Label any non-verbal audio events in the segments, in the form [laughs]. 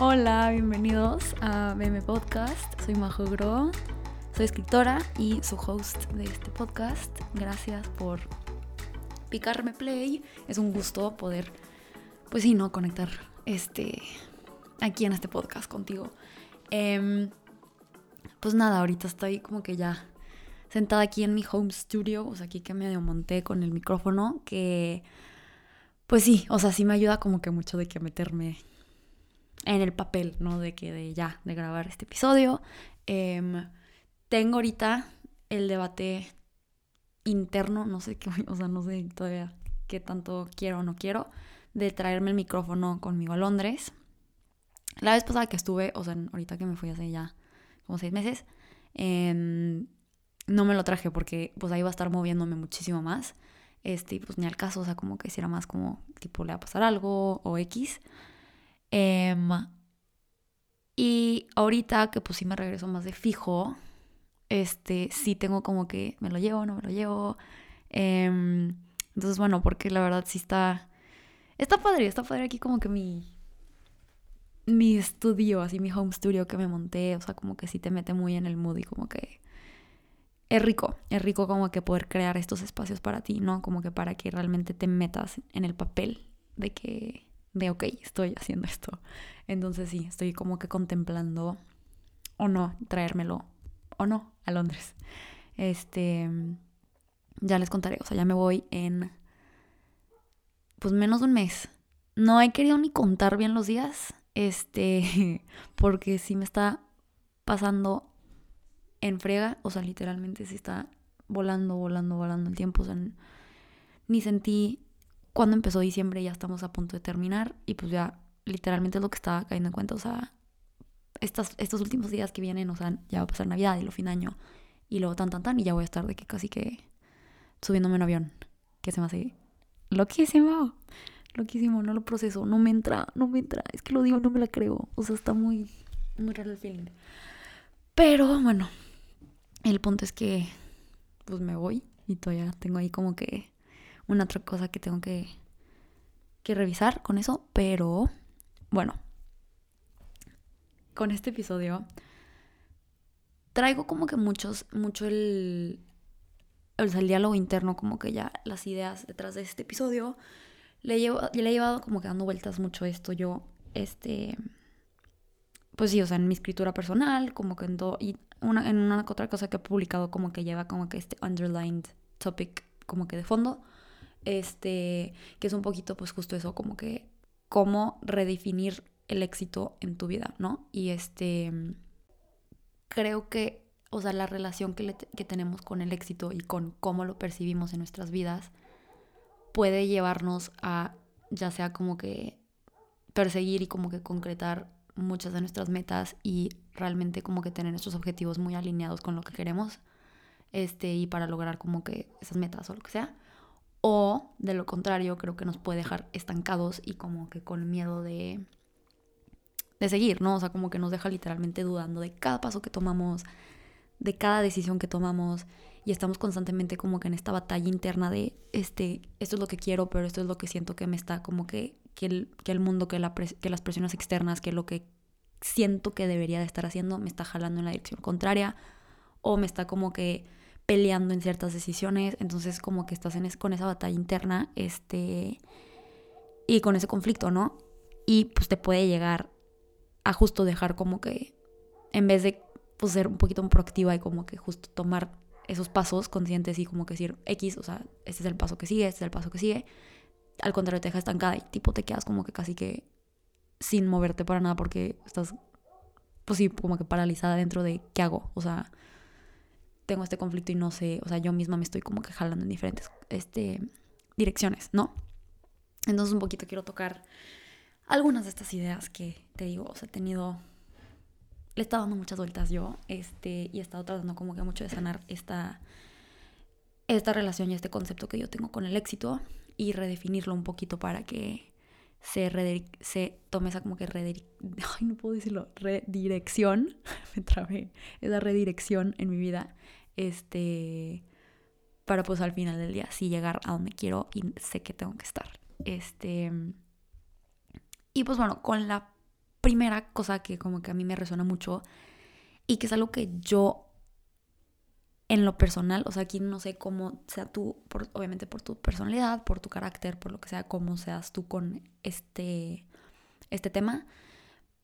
Hola, bienvenidos a BM Podcast. Soy Majo Gro, soy escritora y su host de este podcast. Gracias por picarme play. Es un gusto poder, pues sí, no conectar este aquí en este podcast contigo. Em, pues nada, ahorita estoy como que ya sentada aquí en mi home studio, o sea, aquí que me monté con el micrófono, que pues sí, o sea, sí me ayuda como que mucho de que meterme en el papel, ¿no? De que de ya, de grabar este episodio. Em, tengo ahorita el debate interno, no sé qué, [laughs] o sea, no sé todavía qué tanto quiero o no quiero, de traerme el micrófono conmigo a Londres. La vez pasada que estuve, o sea, ahorita que me fui hace ya como seis meses, em, no me lo traje porque pues ahí va a estar moviéndome muchísimo más. Este, pues ni al caso, o sea, como que hiciera más como tipo le va a pasar algo o X. Em, y ahorita que pues sí me regreso más de fijo, este, sí tengo como que me lo llevo, no me lo llevo. Em, entonces, bueno, porque la verdad sí está, está padre, está padre aquí como que mi, mi estudio, así mi home studio que me monté, o sea, como que sí te mete muy en el mood y como que es rico, es rico como que poder crear estos espacios para ti, ¿no? Como que para que realmente te metas en el papel de que de, ok, estoy haciendo esto. Entonces sí, estoy como que contemplando o no traérmelo o no a Londres. Este, ya les contaré, o sea, ya me voy en pues menos de un mes. No he querido ni contar bien los días, este, [laughs] porque sí me está pasando en frega, o sea, literalmente sí está volando, volando, volando el tiempo, o sea, ni sentí cuando empezó diciembre ya estamos a punto de terminar y pues ya literalmente es lo que estaba cayendo en cuenta, o sea, estos últimos días que vienen, o sea, ya va a pasar Navidad y lo fin de año y luego tan, tan, tan y ya voy a estar de que casi que subiéndome en avión, que se me hace loquísimo, loquísimo, no lo proceso, no me entra, no me entra, es que lo digo, no me la creo, o sea, está muy, muy raro el feeling. Pero bueno, el punto es que pues me voy y todavía tengo ahí como que una otra cosa que tengo que, que revisar con eso, pero bueno, con este episodio traigo como que muchos, mucho el, el, diálogo interno, como que ya las ideas detrás de este episodio. Le, llevo, le he llevado como que dando vueltas mucho esto yo, este, pues sí, o sea, en mi escritura personal, como que en todo, y una, en una otra cosa que he publicado como que lleva como que este underlined topic como que de fondo este, que es un poquito pues justo eso, como que cómo redefinir el éxito en tu vida, ¿no? Y este, creo que, o sea, la relación que, que tenemos con el éxito y con cómo lo percibimos en nuestras vidas puede llevarnos a, ya sea como que perseguir y como que concretar muchas de nuestras metas y realmente como que tener nuestros objetivos muy alineados con lo que queremos este y para lograr como que esas metas o lo que sea o de lo contrario, creo que nos puede dejar estancados y como que con miedo de, de seguir, ¿no? O sea, como que nos deja literalmente dudando de cada paso que tomamos, de cada decisión que tomamos y estamos constantemente como que en esta batalla interna de este, esto es lo que quiero, pero esto es lo que siento que me está como que, que, el, que el mundo, que, la que las presiones externas, que lo que siento que debería de estar haciendo me está jalando en la dirección contraria o me está como que peleando en ciertas decisiones, entonces como que estás en con esa batalla interna, este, y con ese conflicto, ¿no? Y pues te puede llegar a justo dejar como que, en vez de pues, ser un poquito proactiva y como que justo tomar esos pasos conscientes y como que decir X, o sea, este es el paso que sigue, este es el paso que sigue, al contrario te deja estancada y tipo te quedas como que casi que sin moverte para nada porque estás, pues sí, como que paralizada dentro de qué hago, o sea, tengo este conflicto y no sé, o sea, yo misma me estoy como que jalando en diferentes este, direcciones, ¿no? Entonces un poquito quiero tocar algunas de estas ideas que te digo, o sea, he tenido, le he estado dando muchas vueltas yo, este, y he estado tratando como que mucho de sanar esta, esta relación y este concepto que yo tengo con el éxito y redefinirlo un poquito para que se, se tome esa como que redirección, [laughs] ay, no puedo decirlo, redirección, [laughs] me trabé, esa redirección en mi vida, este, para pues al final del día sí llegar a donde quiero y sé que tengo que estar. Este, y pues bueno, con la primera cosa que como que a mí me resuena mucho y que es algo que yo en lo personal, o sea, aquí no sé cómo sea tú, por, obviamente por tu personalidad, por tu carácter, por lo que sea, cómo seas tú con este, este tema,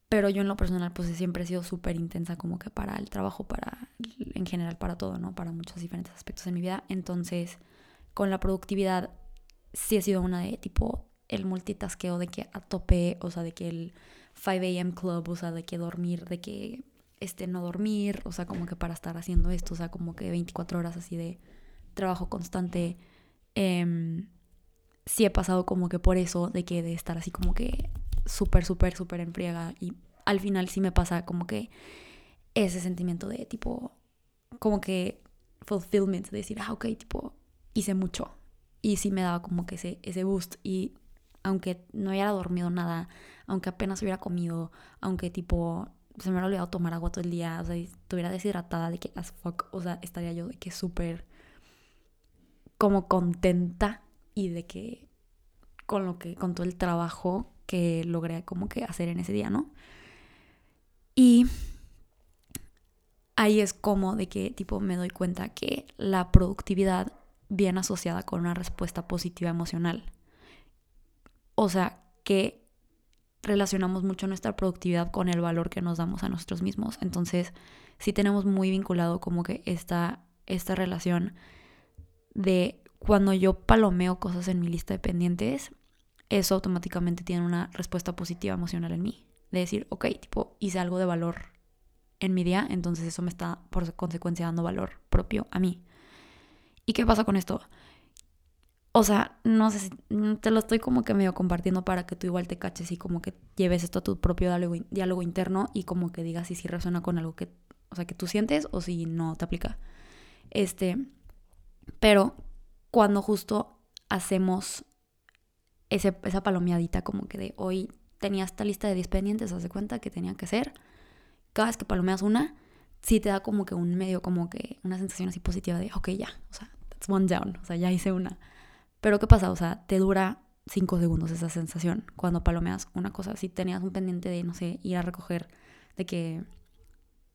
pero yo en lo personal pues siempre he sido súper intensa como que para el trabajo, para en general para todo, ¿no? Para muchos diferentes aspectos de mi vida. Entonces, con la productividad sí he sido una de tipo el multitaskeo de que a tope, o sea, de que el 5 a.m. club, o sea, de que dormir, de que este no dormir, o sea, como que para estar haciendo esto, o sea, como que 24 horas así de trabajo constante. Eh, sí he pasado como que por eso, de que de estar así como que súper, súper, súper en friega y al final sí me pasa como que ese sentimiento de tipo, como que fulfillment, de decir, ah, ok, tipo, hice mucho. Y sí me daba como que ese, ese boost. Y aunque no hubiera dormido nada, aunque apenas hubiera comido, aunque tipo se me hubiera olvidado tomar agua todo el día, o sea, estuviera deshidratada de que as fuck, o sea, estaría yo de que súper como contenta y de que con lo que, con todo el trabajo que logré como que hacer en ese día, ¿no? Y ahí es como de que tipo me doy cuenta que la productividad viene asociada con una respuesta positiva emocional. O sea, que relacionamos mucho nuestra productividad con el valor que nos damos a nosotros mismos. Entonces, sí tenemos muy vinculado como que esta, esta relación de cuando yo palomeo cosas en mi lista de pendientes, eso automáticamente tiene una respuesta positiva emocional en mí. De decir, ok, tipo, hice algo de valor en mi día, entonces eso me está por consecuencia dando valor propio a mí. ¿Y qué pasa con esto? O sea, no sé si te lo estoy como que medio compartiendo para que tú igual te caches y como que lleves esto a tu propio diálogo, interno y como que digas si sí resuena con algo que, o sea, que tú sientes o si no te aplica. Este, pero cuando justo hacemos esa palomeadita como que de hoy tenía esta lista de 10 pendientes, haz de cuenta que tenía que hacer. Cada vez que palomeas una, sí te da como que un medio, como que una sensación así positiva de, ok, ya, o sea, that's one down, o sea, ya hice una. Pero ¿qué pasa? O sea, te dura 5 segundos esa sensación cuando palomeas una cosa. Si tenías un pendiente de, no sé, ir a recoger de que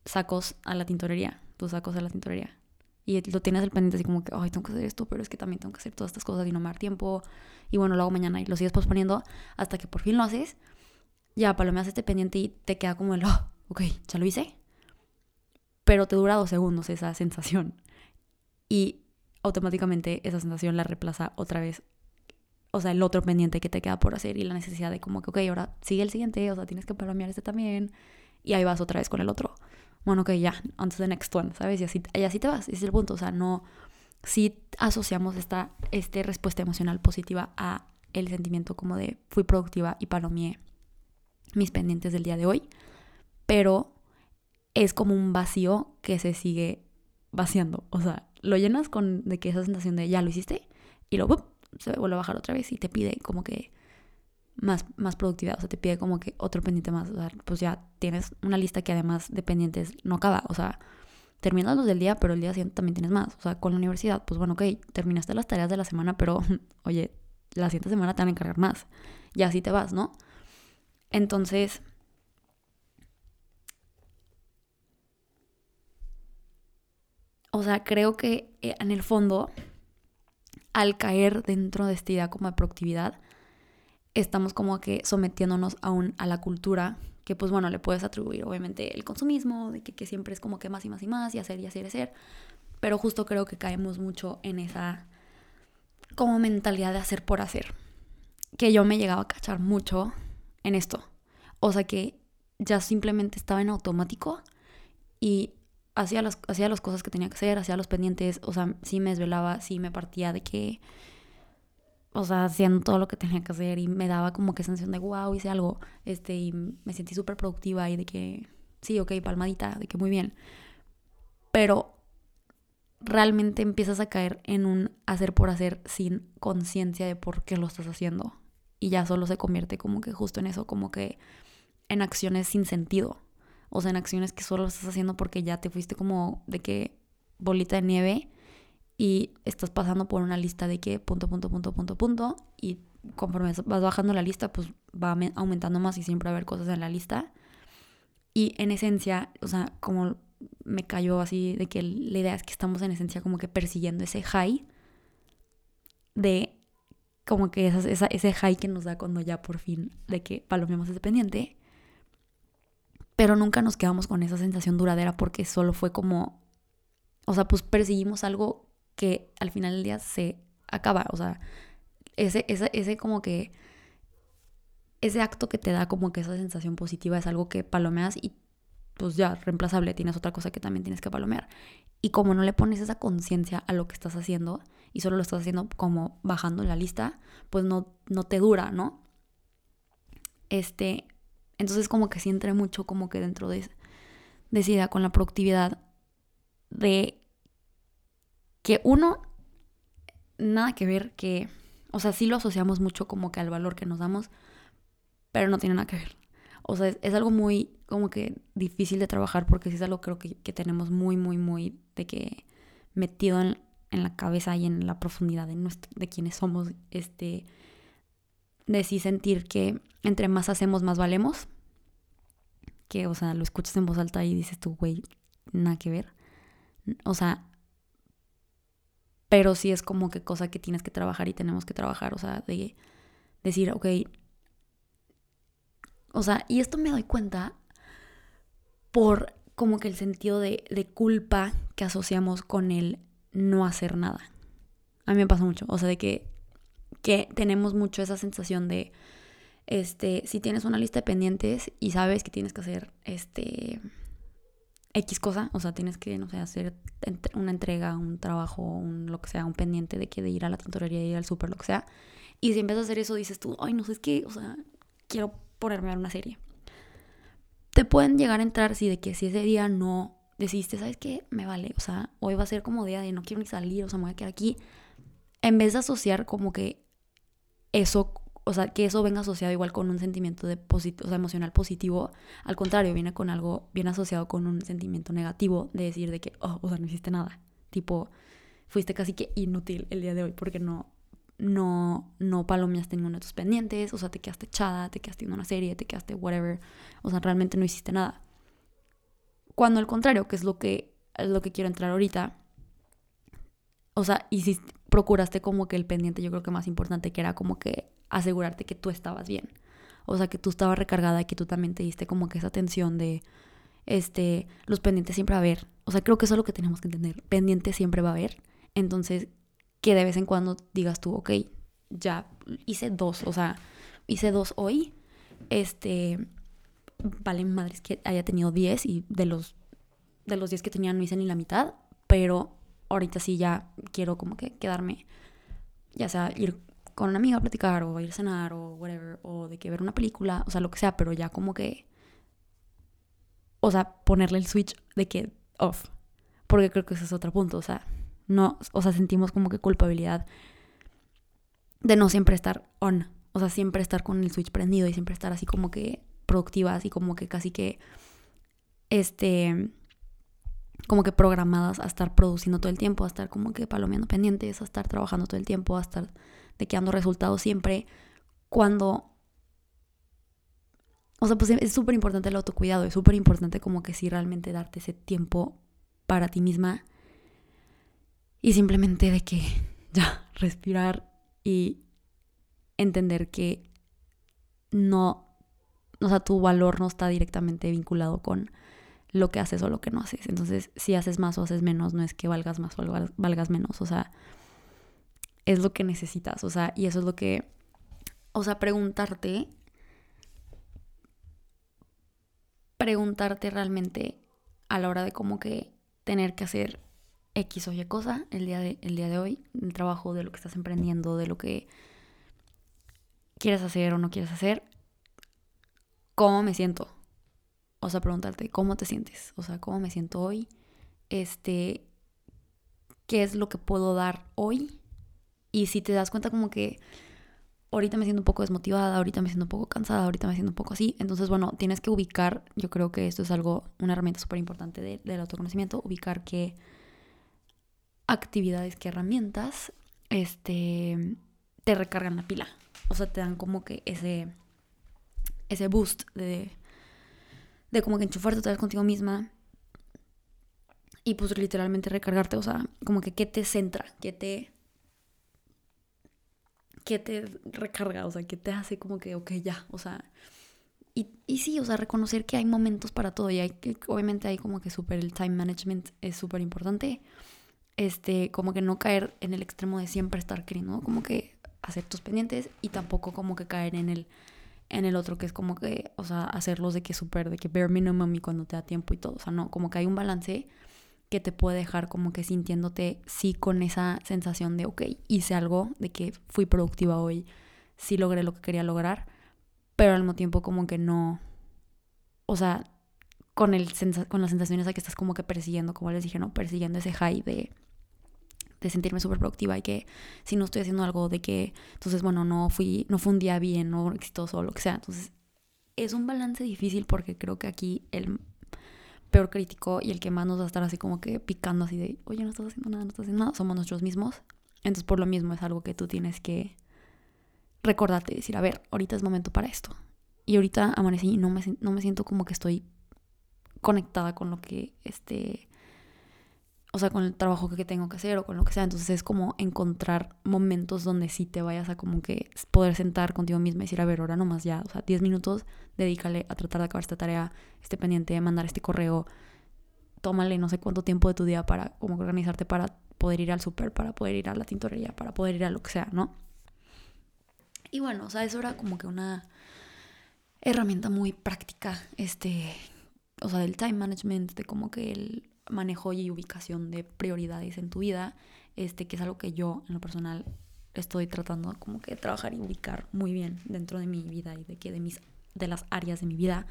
sacos a la tintorería, tus sacos a la tintorería, y lo tienes el pendiente así como que, ay, tengo que hacer esto, pero es que también tengo que hacer todas estas cosas y no me da tiempo. Y bueno, lo hago mañana y lo sigues posponiendo hasta que por fin lo haces. Ya palomeas este pendiente y te queda como el, oh, ok, ya lo hice. Pero te dura dos segundos esa sensación. Y automáticamente esa sensación la reemplaza otra vez. O sea, el otro pendiente que te queda por hacer y la necesidad de como que, ok, ahora sigue el siguiente, o sea, tienes que palomear este también. Y ahí vas otra vez con el otro bueno, ok, ya, on to next one, ¿sabes? Y así, y así te vas, ese es el punto, o sea, no, si asociamos esta este respuesta emocional positiva a el sentimiento como de fui productiva y palomeé mis pendientes del día de hoy, pero es como un vacío que se sigue vaciando, o sea, lo llenas con de que esa sensación de ya lo hiciste y luego se vuelve a bajar otra vez y te pide como que más, más productividad, o sea, te pide como que otro pendiente más, o sea, pues ya tienes una lista que además de pendientes no acaba, o sea, terminas los del día, pero el día siguiente también tienes más, o sea, con la universidad, pues bueno, ok, terminaste las tareas de la semana, pero [laughs] oye, la siguiente semana te van a encargar más, y así te vas, ¿no? Entonces, o sea, creo que eh, en el fondo, al caer dentro de esta idea como de productividad, estamos como que sometiéndonos aún a la cultura que pues bueno, le puedes atribuir obviamente el consumismo, de que, siempre es como que más y más y más y hacer y hacer y hacer, pero justo creo que caemos mucho en esa como mentalidad de hacer por hacer, que yo me llegaba a cachar mucho en esto, o sea que ya simplemente estaba en automático y hacía las, hacía las cosas que tenía que hacer, hacía los pendientes, o sea, sí me desvelaba, sí me partía de que o sea, haciendo todo lo que tenía que hacer y me daba como que sensación de, wow, hice algo, este, y me sentí súper productiva y de que, sí, ok, palmadita, de que muy bien. Pero realmente empiezas a caer en un hacer por hacer sin conciencia de por qué lo estás haciendo. Y ya solo se convierte como que justo en eso, como que en acciones sin sentido. O sea, en acciones que solo estás haciendo porque ya te fuiste como de que bolita de nieve y estás pasando por una lista de que punto, punto, punto, punto, punto, y conforme vas bajando la lista, pues va aumentando más y siempre va a haber cosas en la lista. Y en esencia, o sea, como me cayó así de que la idea es que estamos en esencia como que persiguiendo ese high de como que esa, ese high que nos da cuando ya por fin de que palomeamos ese pendiente. Pero nunca nos quedamos con esa sensación duradera porque solo fue como, o sea, pues perseguimos algo que al final del día se acaba. O sea, ese, ese, ese como que, ese acto que te da como que esa sensación positiva es algo que palomeas y pues ya, reemplazable, tienes otra cosa que también tienes que palomear. Y como no le pones esa conciencia a lo que estás haciendo y solo lo estás haciendo como bajando la lista, pues no, no te dura, ¿no? Este, entonces como que sí entré mucho como que dentro de, de esa idea con la productividad de que uno, nada que ver que, o sea, sí lo asociamos mucho como que al valor que nos damos, pero no tiene nada que ver. O sea, es, algo muy como que difícil de trabajar porque sí es algo creo que, que tenemos muy, muy, muy de que metido en, en, la cabeza y en la profundidad de, nuestro, de quienes somos, este, de sí sentir que entre más hacemos, más valemos. Que, o sea, lo escuchas en voz alta y dices tú, güey, nada que ver. O sea, pero sí es como que cosa que tienes que trabajar y tenemos que trabajar, o sea, de decir, ok, o sea, y esto me doy cuenta por como que el sentido de, culpa que asociamos con el no hacer nada. A mí me pasa mucho, o sea, de que, que tenemos mucho esa sensación de, este, si tienes una lista de pendientes y sabes que tienes que hacer, este, X cosa, o sea, tienes que, no sé, hacer una entrega, un trabajo, un, lo que sea, un pendiente de que de ir a la tintorería, ir al súper, lo que sea. Y si empiezas a hacer eso, dices tú, ay, no sé, es que, o sea, quiero ponerme a una serie. Te pueden llegar a entrar si de que si ese día no decidiste, ¿sabes qué? Me vale, o sea, hoy va a ser como día de no quiero ni salir, o sea, me voy a quedar aquí. En vez de asociar como que eso, o sea, que eso venga asociado igual con un sentimiento de o sea, emocional positivo, al contrario, viene con algo bien asociado con un sentimiento negativo de decir de que, oh, o sea, no hiciste nada. Tipo, fuiste casi que inútil el día de hoy porque no no, no palomeaste ninguno de tus pendientes, o sea, te quedaste echada, te quedaste viendo una serie, te quedaste whatever, o sea, realmente no hiciste nada. Cuando al contrario, que es lo que, es lo que quiero entrar ahorita, o sea, si procuraste como que el pendiente, yo creo que más importante, que era como que asegurarte que tú estabas bien. O sea, que tú estabas recargada y que tú también te diste como que esa atención de, este, los pendientes siempre va a haber. O sea, creo que eso es lo que tenemos que entender. Pendientes siempre va a haber. Entonces, que de vez en cuando digas tú, ok, ya hice dos, o sea, hice dos hoy, este, vale madres que haya tenido diez y de los, de los diez que tenía no hice ni la mitad, pero ahorita sí ya quiero como que quedarme, ya sea ir con una amiga a platicar o ir a cenar o whatever, o de que ver una película, o sea, lo que sea, pero ya como que, o sea, ponerle el switch de que off, porque creo que ese es otro punto, o sea, no, o sea, sentimos como que culpabilidad de no siempre estar on, o sea, siempre estar con el switch prendido y siempre estar así como que productivas y como que casi que, este, como que programadas a estar produciendo todo el tiempo, a estar como que palomeando pendientes, a estar trabajando todo el tiempo, a estar de resultados siempre, cuando... O sea, pues es súper importante el autocuidado, es súper importante como que sí realmente darte ese tiempo para ti misma y simplemente de que [laughs] ya, respirar y entender que no, o sea, tu valor no está directamente vinculado con lo que haces o lo que no haces. Entonces, si haces más o haces menos, no es que valgas más o valgas menos, o sea, es lo que necesitas, o sea, y eso es lo que, o sea, preguntarte, preguntarte realmente a la hora de como que tener que hacer X o Y cosa el día de, el día de hoy, el trabajo de lo que estás emprendiendo, de lo que quieres hacer o no quieres hacer, ¿cómo me siento? O sea, preguntarte, ¿cómo te sientes? O sea, ¿cómo me siento hoy? Este, ¿qué es lo que puedo dar hoy? Y si te das cuenta como que ahorita me siento un poco desmotivada, ahorita me siento un poco cansada, ahorita me siento un poco así, entonces bueno, tienes que ubicar, yo creo que esto es algo, una herramienta súper importante del autoconocimiento, ubicar que actividades, que herramientas este, te recargan la pila. o sea, te dan como que ese, ese boost de, de como que enchufarte otra vez contigo misma y pues literalmente recargarte, o sea, como que qué te centra, qué te qué te recarga, o sea, qué te hace como que, ok, ya, o sea, y, y sí, o sea, reconocer que hay momentos para todo y hay que, obviamente hay como que súper el time management es súper importante, este, como que no caer en el extremo de siempre estar queriendo, como que hacer tus pendientes y tampoco como que caer en el en el otro que es como que, o sea, hacerlos de que súper, de que bare minimum y cuando te da tiempo y todo, o sea, no, como que hay un balance que te puede dejar como que sintiéndote sí con esa sensación de, ok, hice algo, de que fui productiva hoy, sí logré lo que quería lograr, pero al mismo tiempo como que no, o sea, con, el, con las sensaciones a que estás como que persiguiendo, como les dije, ¿no? Persiguiendo ese high de, de sentirme súper productiva y que si no estoy haciendo algo de que, entonces, bueno, no fui, no fue un día bien o exitoso o lo que sea. Entonces, es un balance difícil porque creo que aquí el peor crítico y el que más nos va a estar así como que picando así de, oye, no estás haciendo nada, no estás haciendo nada, somos nosotros mismos. Entonces, por lo mismo es algo que tú tienes que recordarte decir, a ver, ahorita es momento para esto. Y ahorita amanecí y no me, no me siento como que estoy conectada con lo que, este, o sea, con el trabajo que tengo que hacer o con lo que sea. Entonces es como encontrar momentos donde sí te vayas a como que poder sentar contigo misma y decir, a ver, ahora nomás ya, o sea, 10 minutos, dedícale a tratar de acabar esta tarea, este pendiente, mandar este correo, tómale no sé cuánto tiempo de tu día para como organizarte para poder ir al súper, para poder ir a la tintorería, para poder ir a lo que sea, ¿no? Y bueno, o sea, eso era como que una herramienta muy práctica, este, o sea, del time management, de como que el manejo y ubicación de prioridades en tu vida, este, que es algo que yo en lo personal estoy tratando como que de trabajar y ubicar muy bien dentro de mi vida y de que de mis de las áreas de mi vida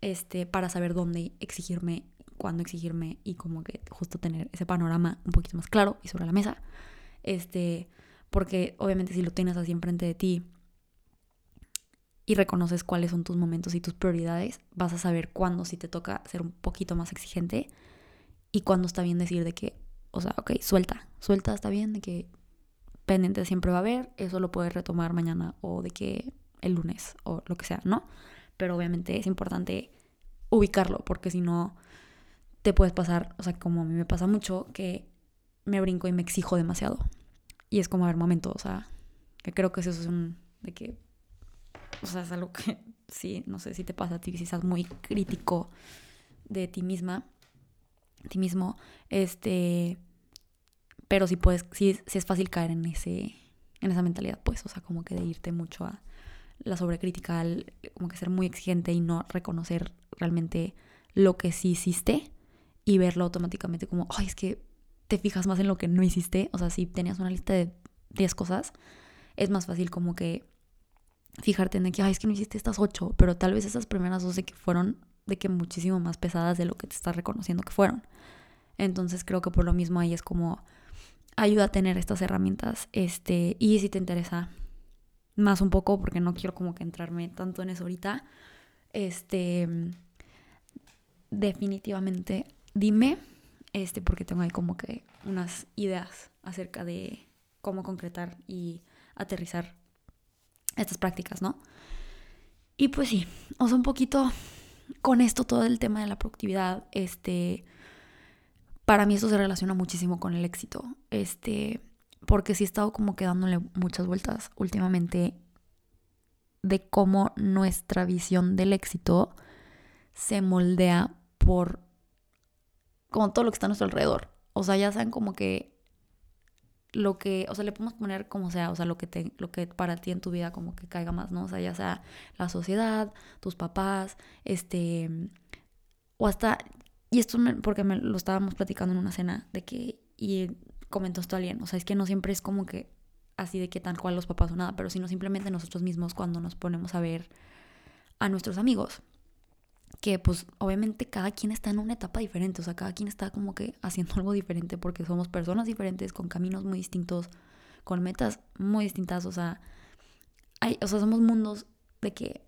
este para saber dónde exigirme, cuándo exigirme y como que justo tener ese panorama un poquito más claro y sobre la mesa. Este, porque obviamente si lo tienes así enfrente de ti y reconoces cuáles son tus momentos y tus prioridades, vas a saber cuándo si te toca ser un poquito más exigente y cuando está bien decir de que, o sea, ok, suelta, suelta, está bien, de que pendiente siempre va a haber, eso lo puedes retomar mañana o de que el lunes o lo que sea, ¿no? Pero obviamente es importante ubicarlo porque si no te puedes pasar, o sea, como a mí me pasa mucho, que me brinco y me exijo demasiado. Y es como, a ver, momento, o sea, que creo que eso es un, de que, o sea, es algo que [laughs] sí, no sé si te pasa a ti, si estás muy crítico de ti misma, ti mismo, este, pero sí puedes, sí, sí, es fácil caer en ese, en esa mentalidad, pues, o sea, como que de irte mucho a la sobrecrítica, como que ser muy exigente y no reconocer realmente lo que sí hiciste y verlo automáticamente como, ay, es que te fijas más en lo que no hiciste, o sea, si tenías una lista de 10 cosas, es más fácil como que fijarte en que, ay, es que no hiciste estas 8, pero tal vez esas primeras 12 que fueron de que muchísimo más pesadas de lo que te estás reconociendo que fueron. Entonces creo que por lo mismo ahí es como ayuda a tener estas herramientas. Este, y si te interesa más un poco, porque no quiero como que entrarme tanto en eso ahorita, este, definitivamente dime, este, porque tengo ahí como que unas ideas acerca de cómo concretar y aterrizar estas prácticas, ¿no? Y pues sí, o un poquito con esto todo el tema de la productividad, este, para mí esto se relaciona muchísimo con el éxito, este, porque sí he estado como que dándole muchas vueltas últimamente de cómo nuestra visión del éxito se moldea por como todo lo que está a nuestro alrededor. O sea, ya saben como que lo que, o sea, le podemos poner como sea, o sea, lo que, te, lo que para ti en tu vida como que caiga más, ¿no? O sea, ya sea la sociedad, tus papás, este, o hasta, y esto porque me lo estábamos platicando en una cena, de que, y comentó esto alguien, o sea, es que no siempre es como que así de que tal cual los papás o nada, pero sino simplemente nosotros mismos cuando nos ponemos a ver a nuestros amigos que pues obviamente cada quien está en una etapa diferente, o sea, cada quien está como que haciendo [laughs] algo diferente porque somos personas diferentes, con caminos muy distintos, con metas muy distintas, o sea, hay, o sea, somos mundos de que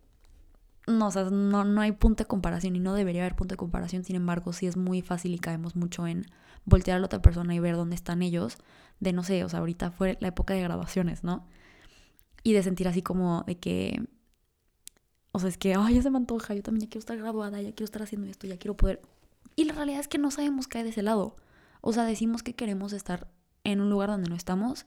no, o sea, no, no hay punto de comparación y no debería haber punto de comparación, sin embargo, sí es muy fácil y caemos mucho en voltear a la otra persona y ver dónde están ellos, de no sé, o sea, ahorita fue la época de grabaciones, ¿no? y de sentir así como de que, o es que, ay, ya se me antoja, yo también ya quiero estar graduada, ya quiero estar haciendo esto, ya quiero poder. Y la realidad es que no sabemos qué hay de ese lado. O sea, decimos que queremos estar en un lugar donde no estamos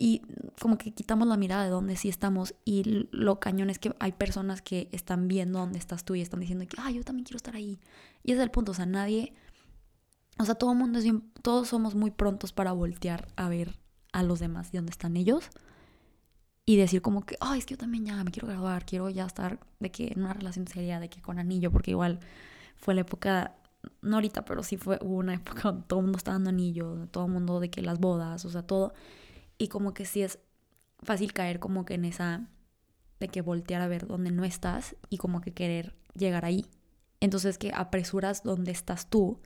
y como que quitamos la mirada de donde sí estamos y lo cañón es que hay personas que están viendo dónde estás tú y están diciendo que, yo también quiero estar ahí. Y ese es el punto, o sea, nadie, o sea, todo el mundo es bien, todos somos muy prontos para voltear a ver a los demás y dónde están ellos y decir como que, ay, es que yo también ya me quiero graduar, quiero ya estar de que en una relación seria, de que con anillo, porque igual fue la época, no ahorita, pero sí fue una época todo el mundo estaba dando anillo, todo el mundo de que las bodas, o sea, todo. Y como que sí es fácil caer como que en esa de que voltear a ver dónde no estás y como que querer llegar ahí. Entonces que apresuras donde estás tú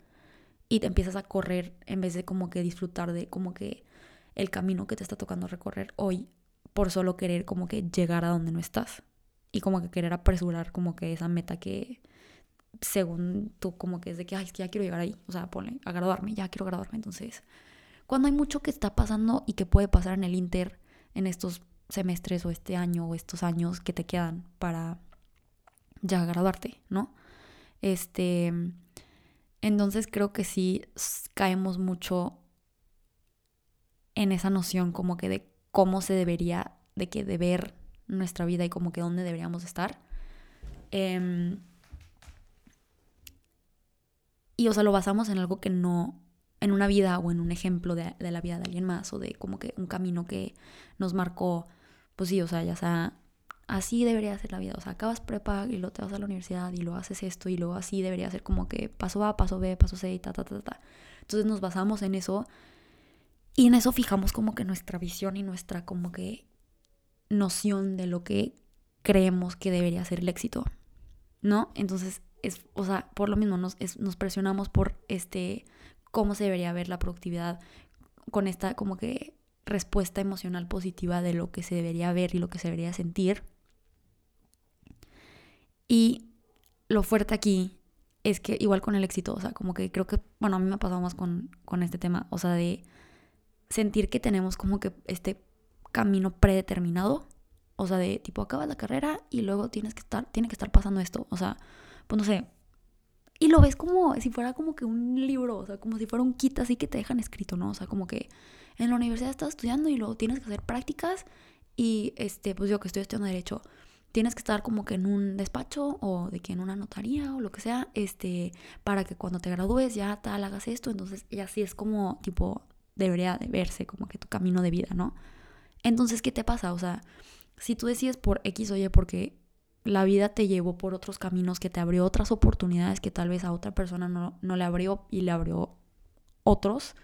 y te empiezas a correr en vez de como que disfrutar de como que el camino que te está tocando recorrer hoy por solo querer como que llegar a donde no estás y como que querer apresurar como que esa meta que según tú como que es de que ay que ya quiero llegar ahí, o sea, ponle a graduarme, ya quiero graduarme, entonces cuando hay mucho que está pasando y que puede pasar en el Inter en estos semestres o este año o estos años que te quedan para ya graduarte, ¿no? Este, entonces creo que sí caemos mucho en esa noción como que de cómo se debería, de que de ver nuestra vida y como que dónde deberíamos estar. Em, y o sea, lo basamos en algo que no, en una vida o en un ejemplo de, la vida de alguien más o de como que un camino que nos marcó, pues sí, o sea, ya sea, así debería ser la vida, o sea, acabas prepa y luego te vas a la universidad y luego haces esto y luego así debería ser como que paso A, paso B, paso C y ta, ta, ta, ta. Entonces nos basamos en eso y en eso fijamos como que nuestra visión y nuestra como que noción de lo que creemos que debería ser el éxito, ¿no? Entonces, es, o sea, por lo mismo nos, nos presionamos por este cómo se debería ver la productividad con esta como que respuesta emocional positiva de lo que se debería ver y lo que se debería sentir. Y lo fuerte aquí es que igual con el éxito, o sea, como que creo que, bueno, a mí me ha pasado más con, con este tema, o sea, de sentir que tenemos como que este camino predeterminado, o sea, de tipo acabas la carrera y luego tienes que estar, tiene que estar pasando esto, o sea, pues no sé, y lo ves como si fuera como que un libro, o sea, como si fuera un kit así que te dejan escrito, ¿no? O sea, como que en la universidad estás estudiando y luego tienes que hacer prácticas y, este, pues yo que estoy estudiando derecho, tienes que estar como que en un despacho o de que en una notaría o lo que sea, este, para que cuando te gradúes ya tal hagas esto, entonces y así es como, tipo, debería de verse como que tu camino de vida, ¿no? Entonces, ¿qué te pasa? O sea, si tú decides por X o Y porque la vida te llevó por otros caminos, que te abrió otras oportunidades que tal vez a otra persona no, no le abrió y le abrió otros,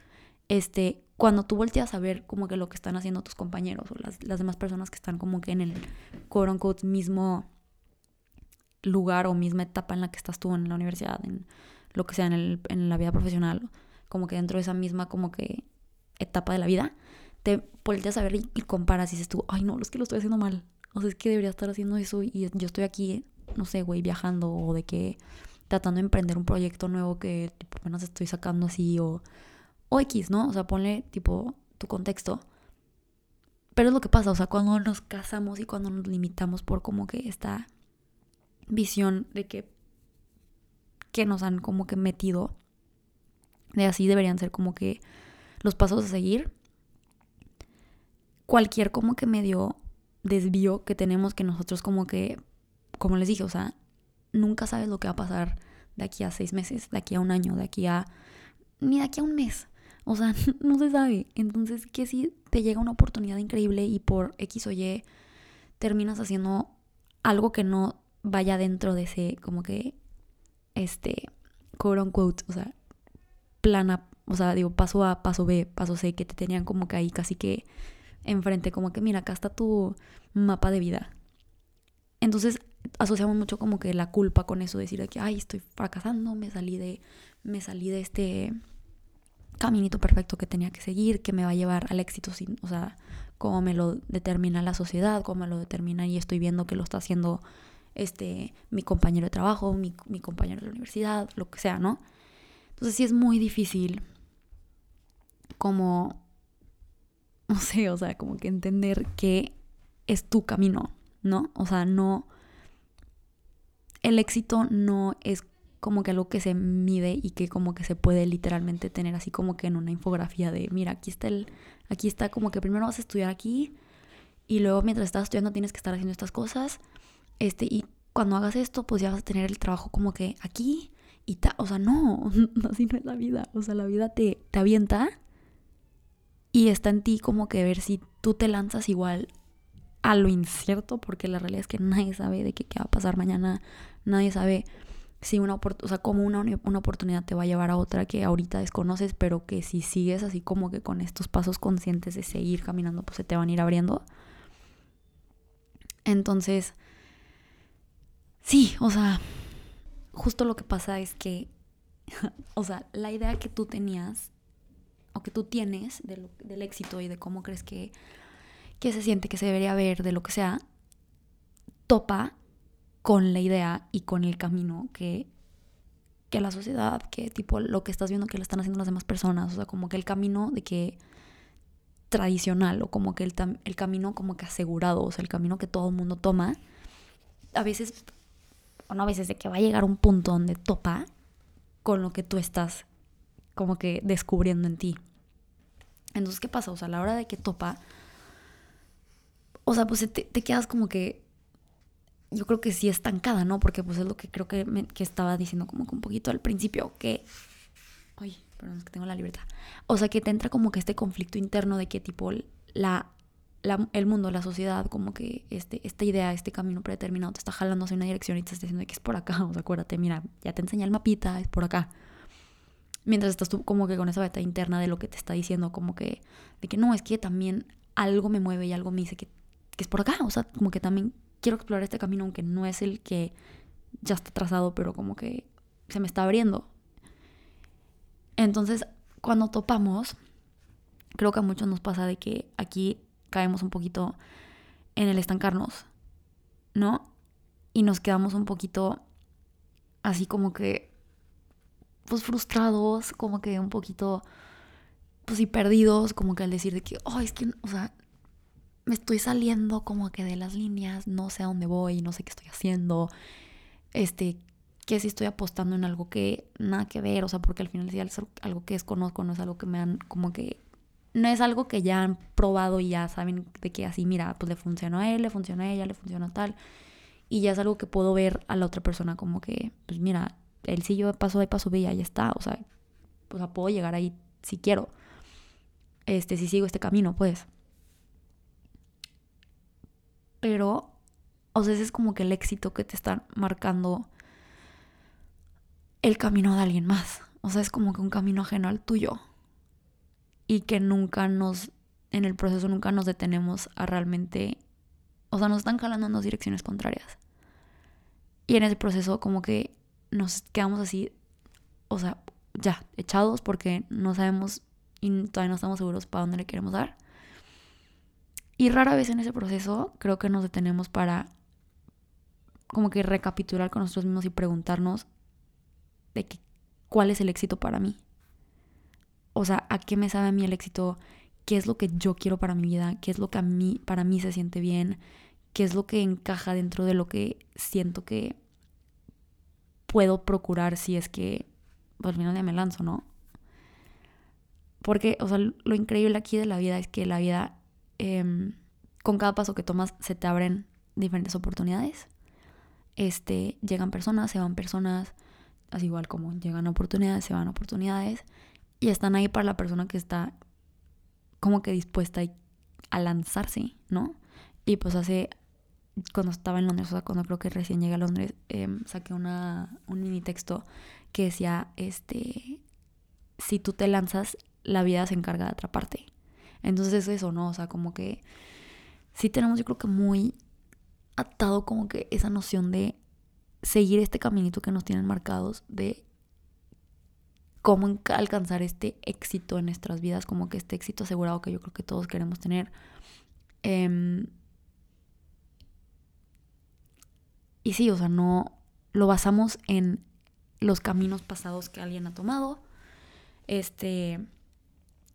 este, cuando tú volteas a ver como que lo que están haciendo tus compañeros o las, las demás personas que están como que en el quote unquote mismo lugar o misma etapa en la que estás tú en la universidad, en lo que sea, en, el, en la vida profesional, como que dentro de esa misma como que etapa de la vida, te volteas a ver y, y comparas y dices tú, ay no, es que lo estoy haciendo mal, o sea, es que debería estar haciendo eso y yo estoy aquí, no sé, güey, viajando o de que tratando de emprender un proyecto nuevo que tipo, apenas estoy sacando así o, o X, ¿no? O sea, ponle tipo tu contexto. Pero es lo que pasa, o sea, cuando nos casamos y cuando nos limitamos por como que esta visión de que, que nos han como que metido, de así deberían ser como que los pasos a seguir. Cualquier como que medio desvío que tenemos que nosotros como que, como les dije, o sea, nunca sabes lo que va a pasar de aquí a seis meses, de aquí a un año, de aquí a... ni de aquí a un mes. O sea, [laughs] no se sabe. Entonces, que si te llega una oportunidad increíble y por X o Y terminas haciendo algo que no vaya dentro de ese, como que, este, quote unquote, o sea, plana, o sea, digo, paso A, paso B, paso C, que te tenían como que ahí casi que enfrente, como que mira, acá está tu mapa de vida. Entonces asociamos mucho como que la culpa con eso, decir que, ay, estoy fracasando, me salí de, me salí de este caminito perfecto que tenía que seguir, que me va a llevar al éxito, sin, o sea, como me lo determina la sociedad, cómo me lo determina y estoy viendo que lo está haciendo este, mi compañero de trabajo, mi, mi compañero de la universidad, lo que sea, ¿no? Entonces sí es muy difícil como no sé, o sea, como que entender que es tu camino, ¿no? O sea, no, el éxito no es como que algo que se mide y que como que se puede literalmente tener así como que en una infografía de, mira, aquí está el, aquí está como que primero vas a estudiar aquí y luego mientras estás estudiando tienes que estar haciendo estas cosas, este, y cuando hagas esto pues ya vas a tener el trabajo como que aquí y ta, o sea, no, [laughs] así no es la vida, o sea, la vida te, te avienta y está en ti como que ver si tú te lanzas igual a lo incierto, porque la realidad es que nadie sabe de qué, qué va a pasar mañana, nadie sabe si una o sea, como una, una oportunidad te va a llevar a otra que ahorita desconoces, pero que si sigues así como que con estos pasos conscientes de seguir caminando, pues se te van a ir abriendo. Entonces, sí, o sea, justo lo que pasa es que, [laughs] o sea, la idea que tú tenías o que tú tienes del éxito y de cómo crees que, que se siente, que se debería ver, de lo que sea, topa con la idea y con el camino que, que la sociedad, que tipo lo que estás viendo que le están haciendo las demás personas, o sea, como que el camino de que tradicional o como que el, el camino como que asegurado, o sea, el camino que todo el mundo toma, a veces, o no a veces, de que va a llegar un punto donde topa con lo que tú estás como que descubriendo en ti. Entonces, ¿qué pasa? O sea, a la hora de que topa, o sea, pues te, quedas como que yo creo que sí estancada, ¿no? Porque pues es lo que creo que, que estaba diciendo como que un poquito al principio, que... Ay, perdón, es que tengo la libertad. O sea, que te entra como que este conflicto interno de que tipo la, la, el mundo, la sociedad, como que este, esta idea, este camino predeterminado te está jalando hacia una dirección y te está diciendo que es por acá. [laughs] O sea, acuérdate, mira, ya te enseñé el mapita, es por acá. Mientras estás tú como que con esa beta interna de lo que te está diciendo, como que, de que no, es que también algo me mueve y algo me dice que, que es por acá. O sea, como que también quiero explorar este camino, aunque no es el que ya está trazado, pero como que se me está abriendo. Entonces, cuando topamos, creo que a muchos nos pasa de que aquí caemos un poquito en el estancarnos, ¿no? Y nos quedamos un poquito así como que, pues frustrados, como que un poquito, pues y perdidos, como que al decir de que, oh, es que, o sea, me estoy saliendo como que de las líneas, no sé a dónde voy, no sé qué estoy haciendo, este, que si estoy apostando en algo que nada que ver, o sea, porque al final es algo que desconozco, no es algo que me han como que no es algo que ya han probado y ya saben de que así, mira, pues le funciona a él, le funciona a ella, le funciona tal. Y ya es algo que puedo ver a la otra persona como que, pues mira, yo paso de paso B y ya está. O sea, o puedo llegar ahí si quiero. Este, si sigo este camino, pues. Pero, o sea, ese es como que el éxito que te está marcando el camino de alguien más. O sea, es como que un camino ajeno al tuyo. Y que nunca nos, en el proceso nunca nos detenemos a realmente, o sea, nos están jalando en dos direcciones contrarias. Y en ese proceso como que nos quedamos así, o sea, ya, echados porque no sabemos y todavía no estamos seguros para dónde le queremos dar. Y rara vez en ese proceso creo que nos detenemos para como que recapitular con nosotros mismos y preguntarnos de que, cuál es el éxito para mí. O sea, ¿a qué me sabe a mí el éxito? ¿Qué es lo que yo quiero para mi vida? ¿Qué es lo que a mí, para mí se siente bien? ¿Qué es lo que encaja dentro de lo que siento que puedo procurar si es que pues, al final ya me lanzo, ¿no? Porque, o sea, lo increíble aquí de la vida es que la vida Em, con cada paso que tomas se te abren diferentes oportunidades. Este, llegan personas, se van personas, así igual como llegan oportunidades, se van oportunidades, y están ahí para la persona que está como que dispuesta a lanzarse, ¿no? Y pues hace, cuando estaba en Londres, o sea, cuando creo que recién llegué a Londres, em, saqué una, un mini texto que decía, este, si tú te lanzas, la vida se encarga de atraparte. Entonces es eso, ¿no? O sea, como que sí tenemos yo creo que muy atado como que esa noción de seguir este caminito que nos tienen marcados, de cómo alcanzar este éxito en nuestras vidas, como que este éxito asegurado que yo creo que todos queremos tener. Em, y sí, o sea, no lo basamos en los caminos pasados que alguien ha tomado. Este,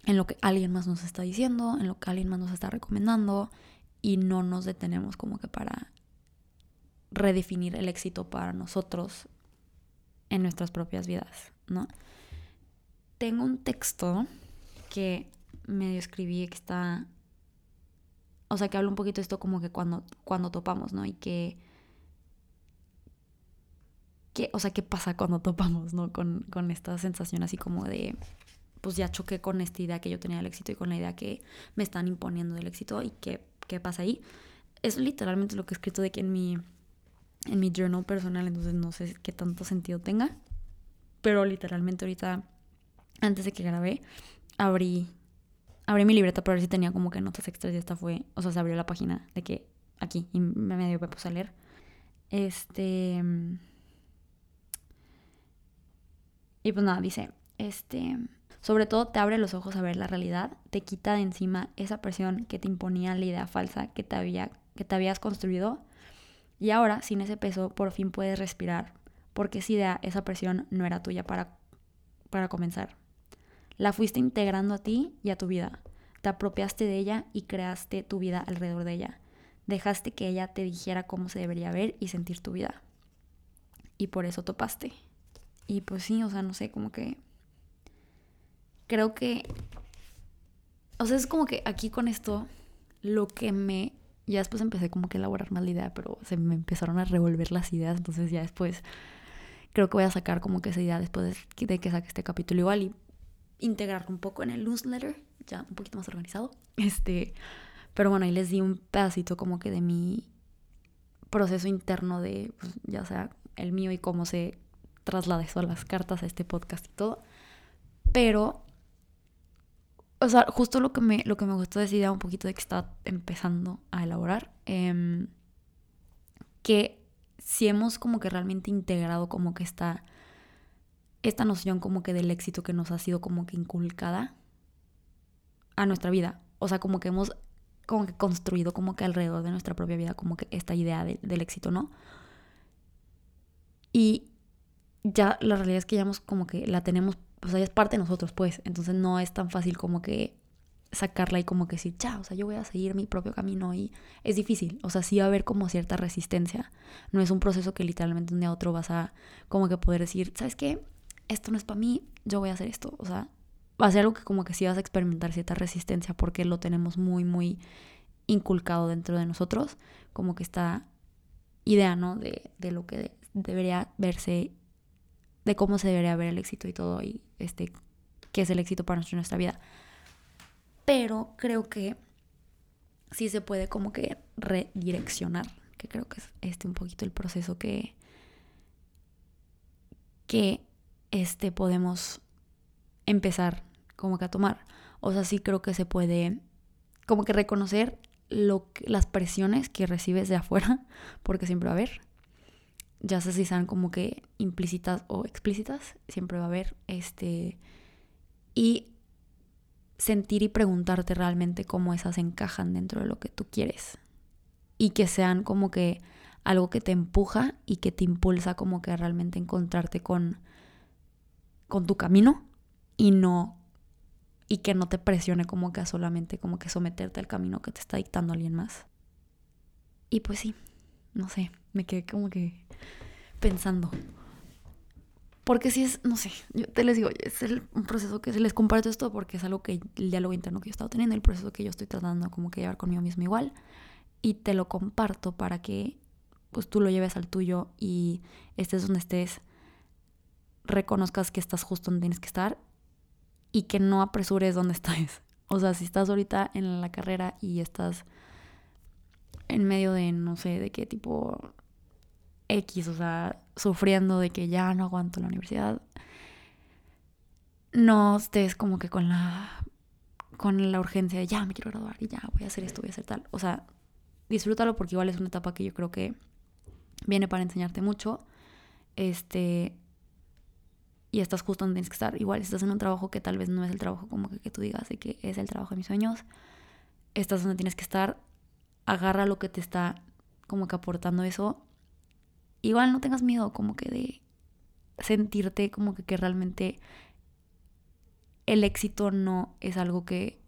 en lo que alguien más nos está diciendo, en lo que alguien más nos está recomendando y no nos detenemos como que para redefinir el éxito para nosotros en nuestras propias vidas, ¿no? Tengo un texto que medio escribí que está, o sea, que habla un poquito de esto como que cuando, cuando topamos, ¿no? Y que, que, o sea, qué pasa cuando topamos, ¿no? Con, con esta sensación así como de, pues ya choqué con esta idea que yo tenía del éxito y con la idea que me están imponiendo del éxito y qué, qué pasa ahí. Es literalmente lo que he escrito de que en mi, en mi journal personal, entonces no sé qué tanto sentido tenga, pero literalmente ahorita, antes de que grabé, abrí, abrí mi libreta para ver si tenía como que notas extras y esta fue, o sea, se abrió la página de que aquí y me medio me puse a leer. Este... Y pues nada, dice, este... Sobre todo te abre los ojos a ver la realidad, te quita de encima esa presión que te imponía la idea falsa que te, había, que te habías construido. Y ahora, sin ese peso, por fin puedes respirar, porque esa idea, esa presión no era tuya para, para comenzar. La fuiste integrando a ti y a tu vida. Te apropiaste de ella y creaste tu vida alrededor de ella. Dejaste que ella te dijera cómo se debería ver y sentir tu vida. Y por eso topaste. Y pues sí, o sea, no sé, como que creo que, o sea, es como que aquí con esto, lo que me, ya después empecé como que a elaborar más la idea, pero se me empezaron a revolver las ideas, entonces ya después creo que voy a sacar como que esa idea después de que saque este capítulo igual y integrarlo un poco en el newsletter, ya un poquito más organizado. [laughs] Este, pero bueno, ahí les di un pedacito como que de mi proceso interno de, pues, ya sea el mío y cómo se traslada eso las cartas, a este podcast y todo. Pero o sea, justo lo que me, lo que me gustó decir un poquito de que estaba empezando a elaborar, em, que si hemos como que realmente integrado como que esta, esta noción como que del éxito que nos ha sido como que inculcada a nuestra vida, o sea, como que hemos como que construido como que alrededor de nuestra propia vida como que esta idea del éxito, ¿no? Y ya la realidad es que ya hemos como que la tenemos o sea, es parte de nosotros, pues. Entonces no es tan fácil como que sacarla y como que decir, chao, o sea, yo voy a seguir mi propio camino y es difícil. O sea, sí va a haber como cierta resistencia. No es un proceso que literalmente un día a otro vas a como que poder decir, ¿sabes qué? Esto no es para mí, yo voy a hacer esto. O sea, va a ser algo que como que sí vas a experimentar cierta resistencia porque lo tenemos muy, muy inculcado dentro de nosotros. Como que esta idea, ¿no? De, de lo que debería verse de cómo se debería ver el éxito y todo, y este, qué es el éxito para nuestra vida. Pero creo que sí se puede como que redireccionar, que creo que es este un poquito el proceso que, que este, podemos empezar como que a tomar. O sea, sí creo que se puede como que reconocer lo las presiones que recibes de afuera, [laughs] porque siempre va a haber, ya sé si sean como que implícitas o explícitas, siempre va a haber este y sentir y preguntarte realmente cómo esas encajan dentro de lo que tú quieres y que sean como que algo que te empuja y que te impulsa como que realmente encontrarte con con tu camino y no y que no te presione como que a solamente como que someterte al camino que te está dictando alguien más. Y pues sí, no sé, me quedé como que pensando. Porque si es, no sé, yo te les digo, es un proceso que les comparto esto porque es algo que el diálogo interno que yo he estado teniendo, el proceso que yo estoy tratando como que llevar conmigo mismo igual. Y te lo comparto para que pues tú lo lleves al tuyo y estés donde estés, reconozcas que estás justo donde tienes que estar y que no apresures donde estás. [laughs] O sea, si estás ahorita en la carrera y estás en medio de, no sé, de qué tipo X, o sea, sufriendo de que ya no aguanto la universidad, no estés como que con la con la urgencia de ya me quiero graduar y ya voy a hacer esto, voy a hacer tal. O sea, disfrútalo porque igual es una etapa que yo creo que viene para enseñarte mucho. Este y estás justo donde tienes que estar. Igual estás en un trabajo que tal vez no es el trabajo como que, que tú digas de que es el trabajo de mis sueños, estás donde tienes que estar, agarra lo que te está como que aportando eso. Igual no tengas miedo como que de sentirte como que, que realmente el éxito no es algo que...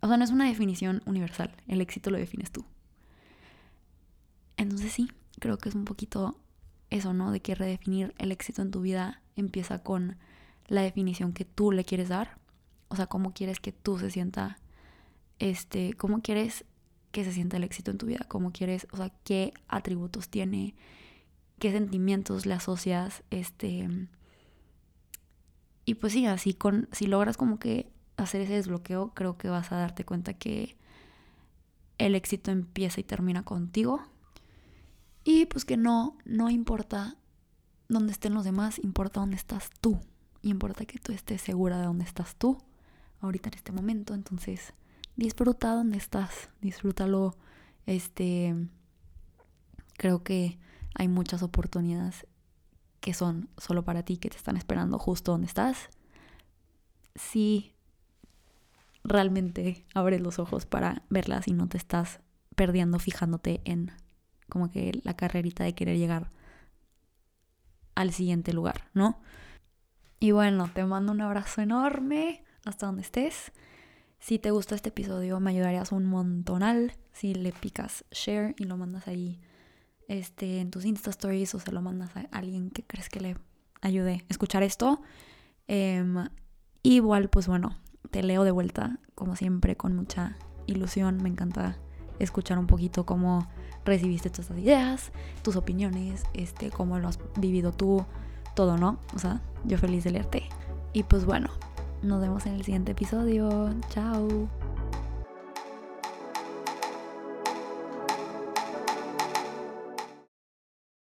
O sea, no es una definición universal. El éxito lo defines tú. Entonces sí, creo que es un poquito eso, ¿no? De que redefinir el éxito en tu vida empieza con la definición que tú le quieres dar. O sea, cómo quieres que tú se sienta, este, cómo quieres que se sienta el éxito en tu vida, cómo quieres, o sea, qué atributos tiene, qué sentimientos le asocias, este, y pues sí, así con, si logras como que hacer ese desbloqueo, creo que vas a darte cuenta que el éxito empieza y termina contigo. Y pues que no, no importa dónde estén los demás, importa dónde estás tú. Y importa que tú estés segura de dónde estás tú ahorita en este momento. Entonces, disfruta donde estás, disfrútalo. Este, creo que hay muchas oportunidades que son solo para ti, que te están esperando justo donde estás. Si realmente abres los ojos para verlas y no te estás perdiendo fijándote en como que la carrerita de querer llegar al siguiente lugar, ¿no? Y bueno, te mando un abrazo enorme hasta donde estés. Si te gustó este episodio, me ayudarías un montonal si le picas share y lo mandas ahí este, en tus Insta Stories o se lo mandas a alguien que crees que le ayude a escuchar esto. Em, igual, pues bueno, te leo de vuelta, como siempre, con mucha ilusión. Me encanta escuchar un poquito cómo recibiste todas ideas, tus opiniones, este, cómo lo has vivido tú, todo, ¿no? O sea, yo feliz de leerte. Y pues bueno, nos vemos en el siguiente episodio. Chao.